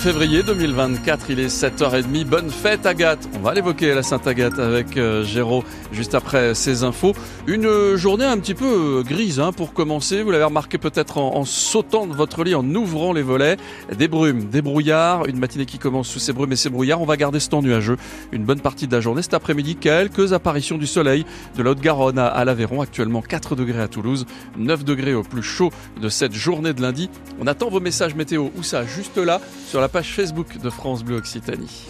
février 2024, il est 7h30. Bonne fête Agathe. On va l'évoquer la Sainte Agathe avec euh, Géraud juste après ces infos. Une euh, journée un petit peu euh, grise hein, pour commencer. Vous l'avez remarqué peut-être en, sautant de votre lit, en ouvrant les volets. Des brumes, des brouillards. Une matinée qui commence sous ces brumes et ces brouillards. On va garder ce temps nuageux une bonne partie de la journée. Cet après-midi, quelques apparitions du soleil de la Haute-Garonne à l'Aveyron. Actuellement 4 degrés à Toulouse, 9 degrés au plus chaud de cette journée de lundi. On attend vos messages météo. Où ça? Juste là, sur la page Facebook de France Bleu Occitanie.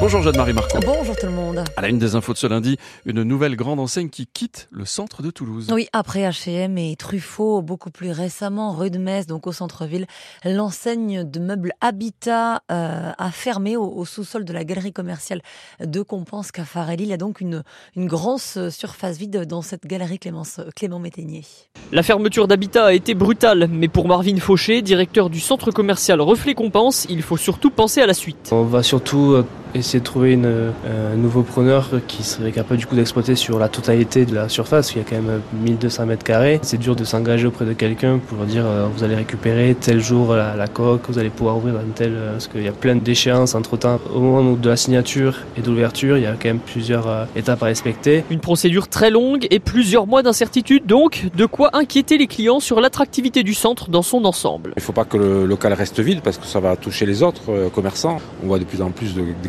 Bonjour Jeanne-Marie Marco. Bonjour tout le monde. À la une des infos de ce lundi, une nouvelle grande enseigne qui quitte le centre de Toulouse. Oui, après H&M et Truffaut, beaucoup plus récemment, rue de Metz, donc au centre-ville, l'enseigne de meubles Habitat euh, a fermé au, au sous-sol de la galerie commerciale de Compense Caffarelli. Il y a donc une, une grosse surface vide dans cette galerie Clémence, Clément Métainier. La fermeture d'Habitat a été brutale, mais pour Marvin Fauché, directeur du centre commercial Reflet Compense, il faut surtout penser à la suite. On va surtout euh, essayer de trouver une, un nouveau preneur qui serait capable du coup d'exploiter sur la totalité de la surface. Il y a quand même 1200 mètres carrés. C'est dur de s'engager auprès de quelqu'un pour dire euh, vous allez récupérer tel jour la, la coque, vous allez pouvoir ouvrir un tel. Euh, parce qu'il y a plein d'échéances entre temps. Au moment de la signature et de l'ouverture, il y a quand même plusieurs euh, étapes à respecter. Une procédure très longue et plusieurs mois d'incertitude donc, de quoi inquiéter les clients sur l'attractivité du centre dans son ensemble. Il ne faut pas que le local reste vide parce que ça va toucher les autres commerçants. On voit de plus en plus de, de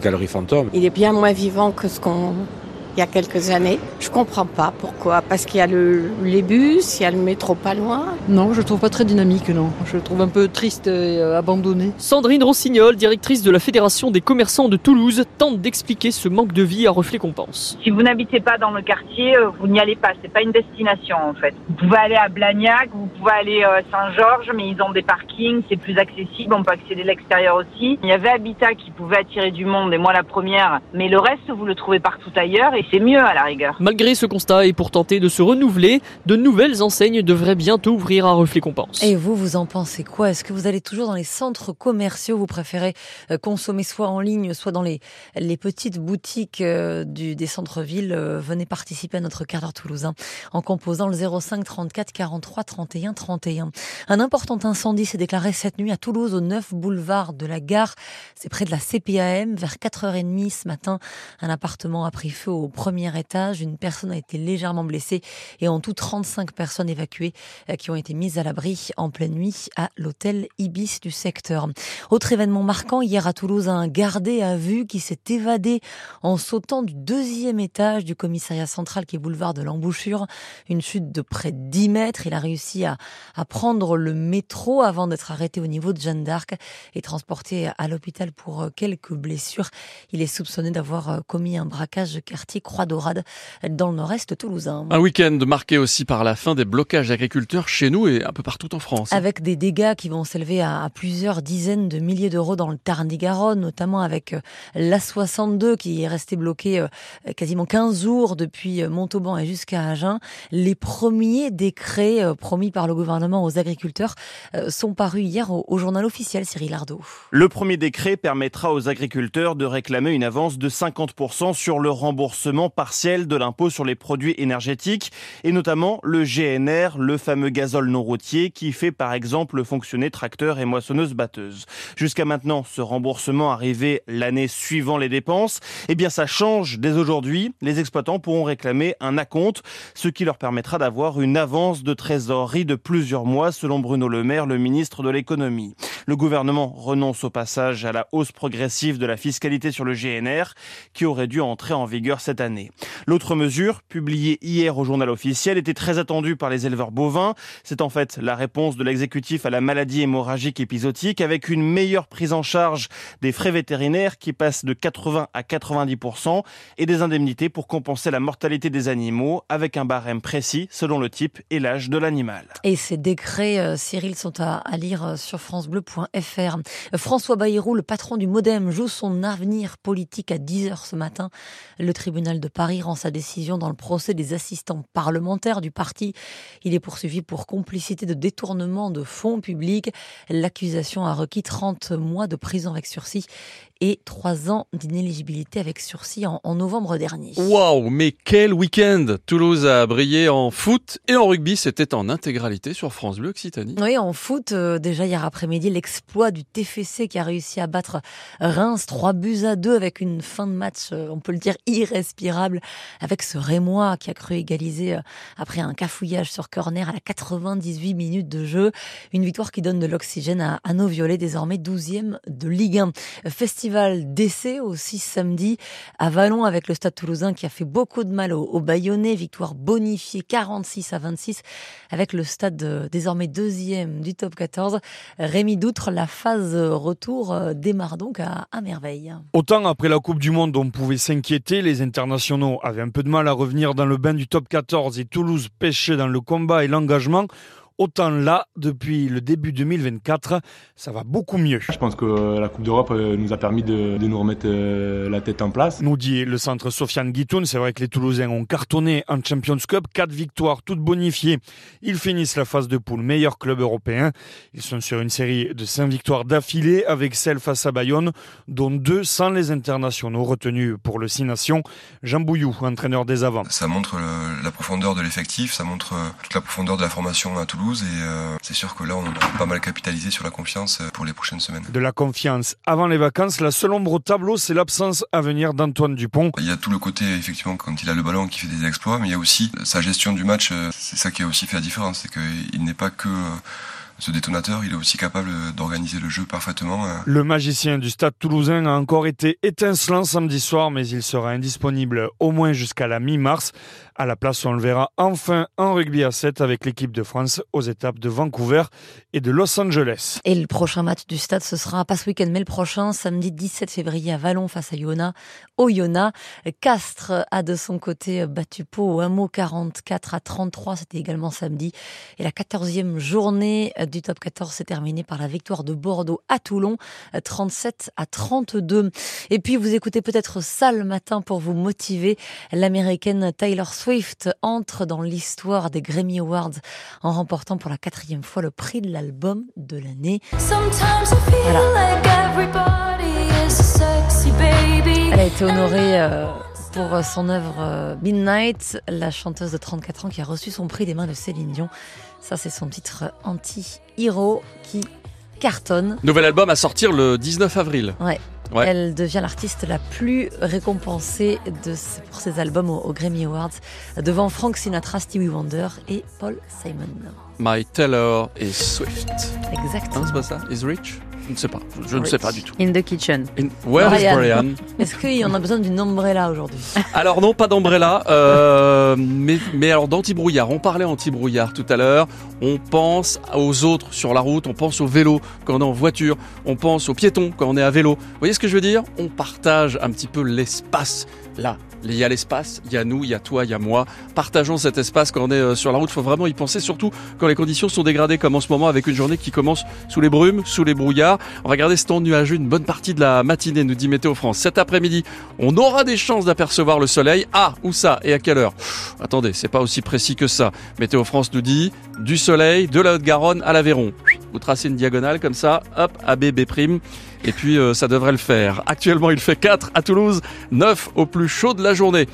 Il est bien moins vivant que ce qu'on il y a quelques années. Je comprends pas pourquoi. Parce qu'il y a le, les bus, il y a le métro pas loin. Non, je le trouve pas très dynamique, non. Je le trouve un peu triste et euh, abandonné. Sandrine Rossignol, directrice de la Fédération des commerçants de Toulouse, tente d'expliquer ce manque de vie à Reflet Compense. Si vous n'habitez pas dans le quartier, euh, vous n'y allez pas. C'est pas une destination en fait. Vous pouvez aller à Blagnac, vous pouvez aller à Saint-Georges, mais ils ont des parkings, c'est plus accessible. On peut accéder de l'extérieur aussi. Il y avait Habitat qui pouvait attirer du monde, et moi la première. Mais le reste, vous le trouvez partout ailleurs c'est mieux à la rigueur. Malgré ce constat et pour tenter de se renouveler, de nouvelles enseignes devraient bientôt ouvrir à Reflet Compense. Et vous, vous en pensez quoi? Est-ce que vous allez toujours dans les centres commerciaux? Vous préférez euh, consommer soit en ligne, soit dans les, les petites boutiques euh, du, des centres-villes? Venez participer à notre quart d'heure toulousain en composant le 05 34 43 31 31. Un important incendie s'est déclaré cette nuit à Toulouse, au 9 boulevard de la Gare. C'est près de la CPAM, vers 4h30 ce matin. Un appartement a pris feu au premier étage. Une personne a été légèrement blessée et en tout 35 personnes évacuées qui ont été mises à l'abri en pleine nuit à l'hôtel Ibis du secteur. Autre événement marquant hier à Toulouse, un gardé à vue qui s'est évadé en sautant du deuxième étage du commissariat central qui est boulevard de l'embouchure. Une chute de près de 10 mètres. Il a réussi à, à prendre le métro avant d'être arrêté au niveau de Jeanne d'Arc et transporté à l'hôpital pour quelques blessures. Il est soupçonné d'avoir commis un braquage de quartier Croix d'Orade dans le nord-est toulousain. Un week-end marqué aussi par la fin des blocages agriculteurs chez nous et un peu partout en France. Avec des dégâts qui vont s'élever à, plusieurs dizaines de milliers d'euros dans le Tarn-et-Garonne, notamment avec l'A62 qui est resté bloqué euh, quasiment 15 jours depuis Montauban et jusqu'à Agen. Les premiers décrets euh, promis par le gouvernement aux agriculteurs euh, sont parus hier au, au journal officiel Cyril Ardo. Le premier décret permettra aux agriculteurs de réclamer une avance de 50% sur le remboursement partiel de l'impôt sur les produits énergétiques et notamment le GNR, le fameux gazole non routier qui fait par exemple fonctionner tracteurs et moissonneuses batteuses. Jusqu'à maintenant, ce remboursement arrivait l'année suivant les dépenses. Eh bien, ça change dès aujourd'hui. Les exploitants pourront réclamer un acompte, ce qui leur permettra d'avoir une avance de trésorerie de plusieurs mois, selon Bruno Le Maire, le ministre de l'économie. Le gouvernement renonce au passage à la hausse progressive de la fiscalité sur le GNR, qui aurait dû entrer en vigueur cette année. L'autre mesure, publiée hier au journal officiel, était très attendue par les éleveurs bovins. C'est en fait la réponse de l'exécutif à la maladie hémorragique épisodique avec une meilleure prise en charge des frais vétérinaires qui passent de 80 à 90% et des indemnités pour compenser la mortalité des animaux avec un barème précis selon le type et l'âge de l'animal. Et ces décrets, euh, Cyril, sont à, à lire sur francebleu.fr. François Bayrou, le patron du Modem, joue son avenir politique à 10h ce matin. Le tribunal tribunal de Paris rend sa décision dans le procès des assistants parlementaires du parti. Il est poursuivi pour complicité de détournement de fonds publics. L'accusation a requis 30 mois de prison avec sursis et 3 ans d'inéligibilité avec sursis en, en novembre dernier. Waouh, mais quel week-end Toulouse a brillé en foot et en rugby, c'était en intégralité sur France Bleu Occitanie. Oui, en foot, euh, déjà hier après-midi, l'exploit du TFC qui a réussi à battre Reims 3 buts à 2 avec une fin de match, euh, on peut le dire, irrespirable, avec ce Rémois qui a cru égaliser euh, après un cafouillage sur corner à la 98 minutes de jeu. Une victoire qui donne de l'oxygène à, à nos violets, désormais 12e de Ligue 1. Festival d'essai aussi samedi à Vallon avec le Stade toulousain qui a fait beaucoup de mal aux, aux Bayonnais. Victoire bonifiée 46 à 26 avec le Stade euh, désormais deuxième du top 14. Rémi Doutre, la phase retour euh, démarre donc à, à merveille. Autant après la Coupe du Monde, on pouvait s'inquiéter, les internationaux avaient un peu de mal à revenir dans le bain du top 14 et Toulouse pêchait dans le combat et l'engagement. Autant là, depuis le début 2024, ça va beaucoup mieux. Je pense que la Coupe d'Europe euh, nous a permis de, de nous remettre euh, la tête en place. Nous dit le centre Sofiane Guitoun, c'est vrai que les Toulousains ont cartonné en Champions Cup, quatre victoires toutes bonifiées. Ils finissent la phase de poule meilleur club européen. Ils sont sur une série de cinq victoires d'affilée avec celle face à Bayonne, dont deux sans les internationaux retenus pour le 6 Nations. Jean Bouillou, entraîneur des avants. Ça montre le, la profondeur de l'effectif, ça montre toute la profondeur de la formation à Toulouse et euh, c'est sûr que là on a pas mal capitalisé sur la confiance pour les prochaines semaines. De la confiance avant les vacances, la seule ombre au tableau, c'est l'absence à venir d'Antoine Dupont. Il y a tout le côté effectivement quand il a le ballon qui fait des exploits, mais il y a aussi sa gestion du match. C'est ça qui a aussi fait la différence, c'est qu'il n'est pas que ce détonateur, il est aussi capable d'organiser le jeu parfaitement. Le magicien du stade toulousain a encore été étincelant samedi soir, mais il sera indisponible au moins jusqu'à la mi-mars. À la place, on le verra enfin en rugby à 7 avec l'équipe de France aux étapes de Vancouver et de Los Angeles. Et le prochain match du stade, ce sera pas ce week-end, mais le prochain, samedi 17 février à Vallon face à Iona. Au Iona, Castres a de son côté battu Pau au hameau 44 à 33. C'était également samedi. Et la 14e journée du top 14 s'est terminée par la victoire de Bordeaux à Toulon, 37 à 32. Et puis, vous écoutez peut-être ça le matin pour vous motiver. L'américaine Taylor entre dans l'histoire des Grammy Awards en remportant pour la quatrième fois le prix de l'album de l'année. Elle a été honorée euh, pour son œuvre euh, Midnight, la chanteuse de 34 ans qui a reçu son prix des mains de Céline Dion. Ça, c'est son titre anti-hero qui cartonne. Nouvel album à sortir le 19 avril. Ouais. Ouais. Elle devient l'artiste la plus récompensée de, pour ses albums aux, aux, Grammy Awards, devant Frank Sinatra, Stevie Wonder et Paul Simon. My Taylor is Swift. Exactement. Hein, c'est pas ça? Is Rich? Je ne sais pas. Je ne sais pas du tout. In the kitchen. In... Where Brian. is Brian Est-ce qu'il en a besoin d'une ombrella aujourd'hui? Alors non, pas d'ombrella. Euh, mais, mais alors d'anti-brouillard. On parlait anti-brouillard tout à l'heure. On pense aux autres sur la route. On pense au vélo quand on est en voiture. On pense aux piétons quand on est à vélo. Vous voyez ce que je veux dire? On partage un petit peu l'espace là. Il y a l'espace, il y a nous, il y a toi, il y a moi. Partageons cet espace quand on est sur la route. Il faut vraiment y penser, surtout quand les conditions sont dégradées, comme en ce moment avec une journée qui commence sous les brumes, sous les brouillards. On va ce temps nuageux une bonne partie de la matinée, nous dit Météo France. Cet après-midi, on aura des chances d'apercevoir le soleil. Ah, où ça et à quelle heure? Attendez, c'est pas aussi précis que ça. Météo France nous dit du soleil de la Haute-Garonne à l'Aveyron. Vous tracez une diagonale comme ça, hop, AB, B'. Et puis euh, ça devrait le faire. Actuellement, il fait 4 à Toulouse, 9 au plus chaud de la journée.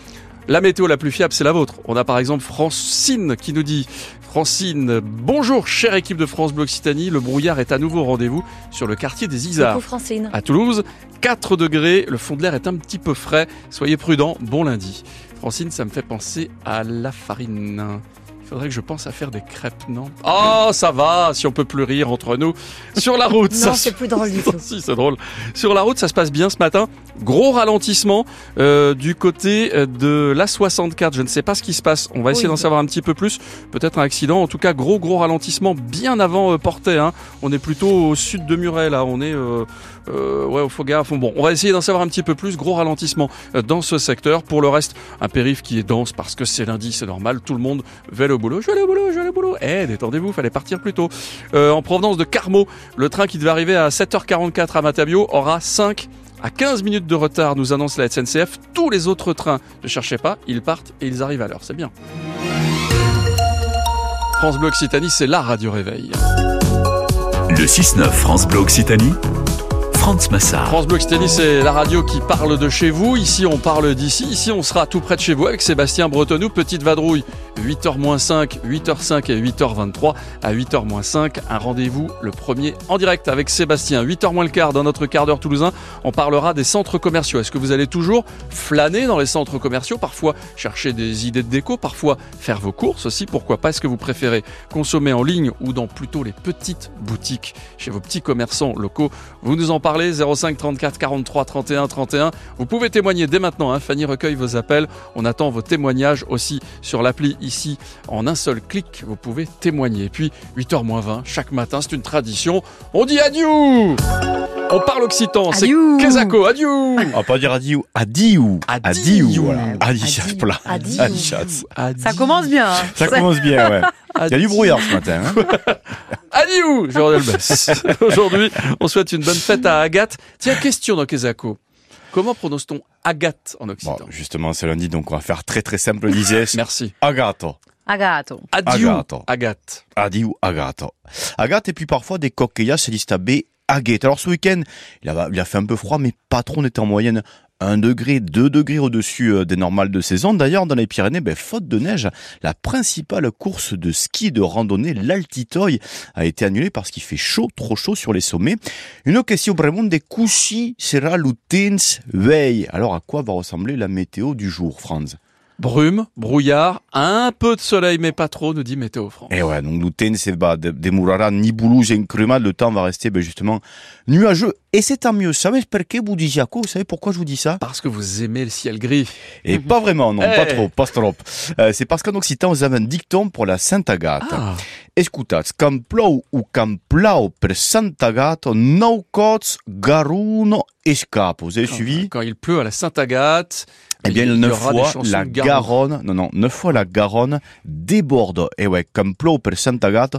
La météo la plus fiable, c'est la vôtre. On a par exemple Francine qui nous dit Francine, bonjour chère équipe de France Bleu Occitanie, le brouillard est à nouveau au rendez-vous sur le quartier des Isards. Francine. À Toulouse, 4 degrés, le fond de l'air est un petit peu frais, soyez prudents, bon lundi. Francine, ça me fait penser à la farine. Il faudrait que je pense à faire des crêpes, non? Oh, ça va, si on peut plus rire entre nous. Sur la route, non, c'est plus drôle du tout. si, c'est drôle. Sur la route, ça se passe bien ce matin. Gros ralentissement euh, du côté de la 64. Je ne sais pas ce qui se passe. On va essayer oui. d'en savoir un petit peu plus. Peut-être un accident. En tout cas, gros, gros ralentissement bien avant euh, Portet. Hein. On est plutôt au sud de Muret, là. On est euh, ouais, au Fogaf. Bon, on va essayer d'en savoir un petit peu plus. Gros ralentissement dans ce secteur. Pour le reste, un périph qui est dense parce que c'est lundi, c'est normal. Tout le monde va au boulot. Je vais aller au boulot, je vais aller au boulot. Eh, détendez-vous, fallait partir plus tôt. Euh, en provenance de Carmo, le train qui devait arriver à 7h44 à Matabio aura 5 À 15 minutes de retard, nous annonce la SNCF. Tous les autres trains, ne cherchez pas, ils partent et ils arrivent à l'heure. C'est bien. France Bleu Occitanie, c'est la radio réveil. Le 6-9 France Bleu Occitanie. France Bleu Occitanie, c'est la radio qui parle de chez vous. Ici, on parle d'ici. Ici, on sera tout près de chez vous avec Sébastien Bretonou. Petite vadrouille, 8h-5, 8h5 et 8h23. À 8h-5, un rendez-vous le premier en direct avec Sébastien. 8h le quart dans notre quart d'heure toulousain. On parlera des centres commerciaux. Est-ce que vous allez toujours flâner dans les centres commerciaux Parfois chercher des idées de déco, parfois faire vos courses aussi? Pourquoi pas? Est-ce que vous préférez consommer en ligne ou dans plutôt les petites boutiques chez vos petits commerçants locaux? Vous nous en parlez 05 34 43 31 31. Vous pouvez témoigner dès maintenant. Hein. Fanny recueille vos appels. On attend vos témoignages aussi sur l'appli ici. En un seul clic, vous pouvez témoigner. Et puis 8h20 chaque matin, c'est une tradition. On dit adieu on parle occitan, c'est Kezako, adieu On va pas dire adieu, adieu Adieu, voilà. Ça commence bien. Hein. Ça commence bien, ouais. Il y a du brouillard ce matin. Hein. adieu, Aujourd'hui, on souhaite une bonne fête à Agathe. Tiens, question dans Kezako. Comment prononce-t-on Agathe en occitan bon, Justement, c'est lundi, donc on va faire très très simple, disais. Merci. Agato. Agato. Adieu. Agathe. Adieu, Agato. Agathe et puis parfois des coquillas, c'est liste B Agathe. Alors ce week-end, il a, il a fait un peu froid, mais pas trop, on était en moyenne 1 degré, 2 degrés au-dessus euh, des normales de saison. D'ailleurs, dans les Pyrénées, ben, faute de neige, la principale course de ski de randonnée, l'Altitoy, a été annulée parce qu'il fait chaud, trop chaud sur les sommets. Une question vraiment des couchis sera l'utens veille. Alors, à quoi va ressembler la météo du jour, Franz? Brume, brouillard, un peu de soleil, mais pas trop, nous dit Météo France. Et eh ouais, donc l'outain, c'est bah, des mourara, ni boulou, j'ai une crumade, le temps va rester ben, justement nuageux. Et c'est tant mieux. Ça pourquoi vous dites Jaco, vous savez pourquoi je vous dis ça? Parce que vous aimez le ciel gris. Et pas vraiment, non, pas eh. trop, pas trop. Euh, c'est parce qu'en occitan, vous avez un dicton pour la Sainte-Agathe. Ah. Écoutez, quand plou ou quand plau per Sainte-Agathe, no cots garuno escape. Vous avez suivi? Quand il pleut à la Sainte-Agathe, eh bien, neuf fois la Garonne, non, non, neuf fois la Garonne déborde. Et ouais, comme plou per Santa Gata,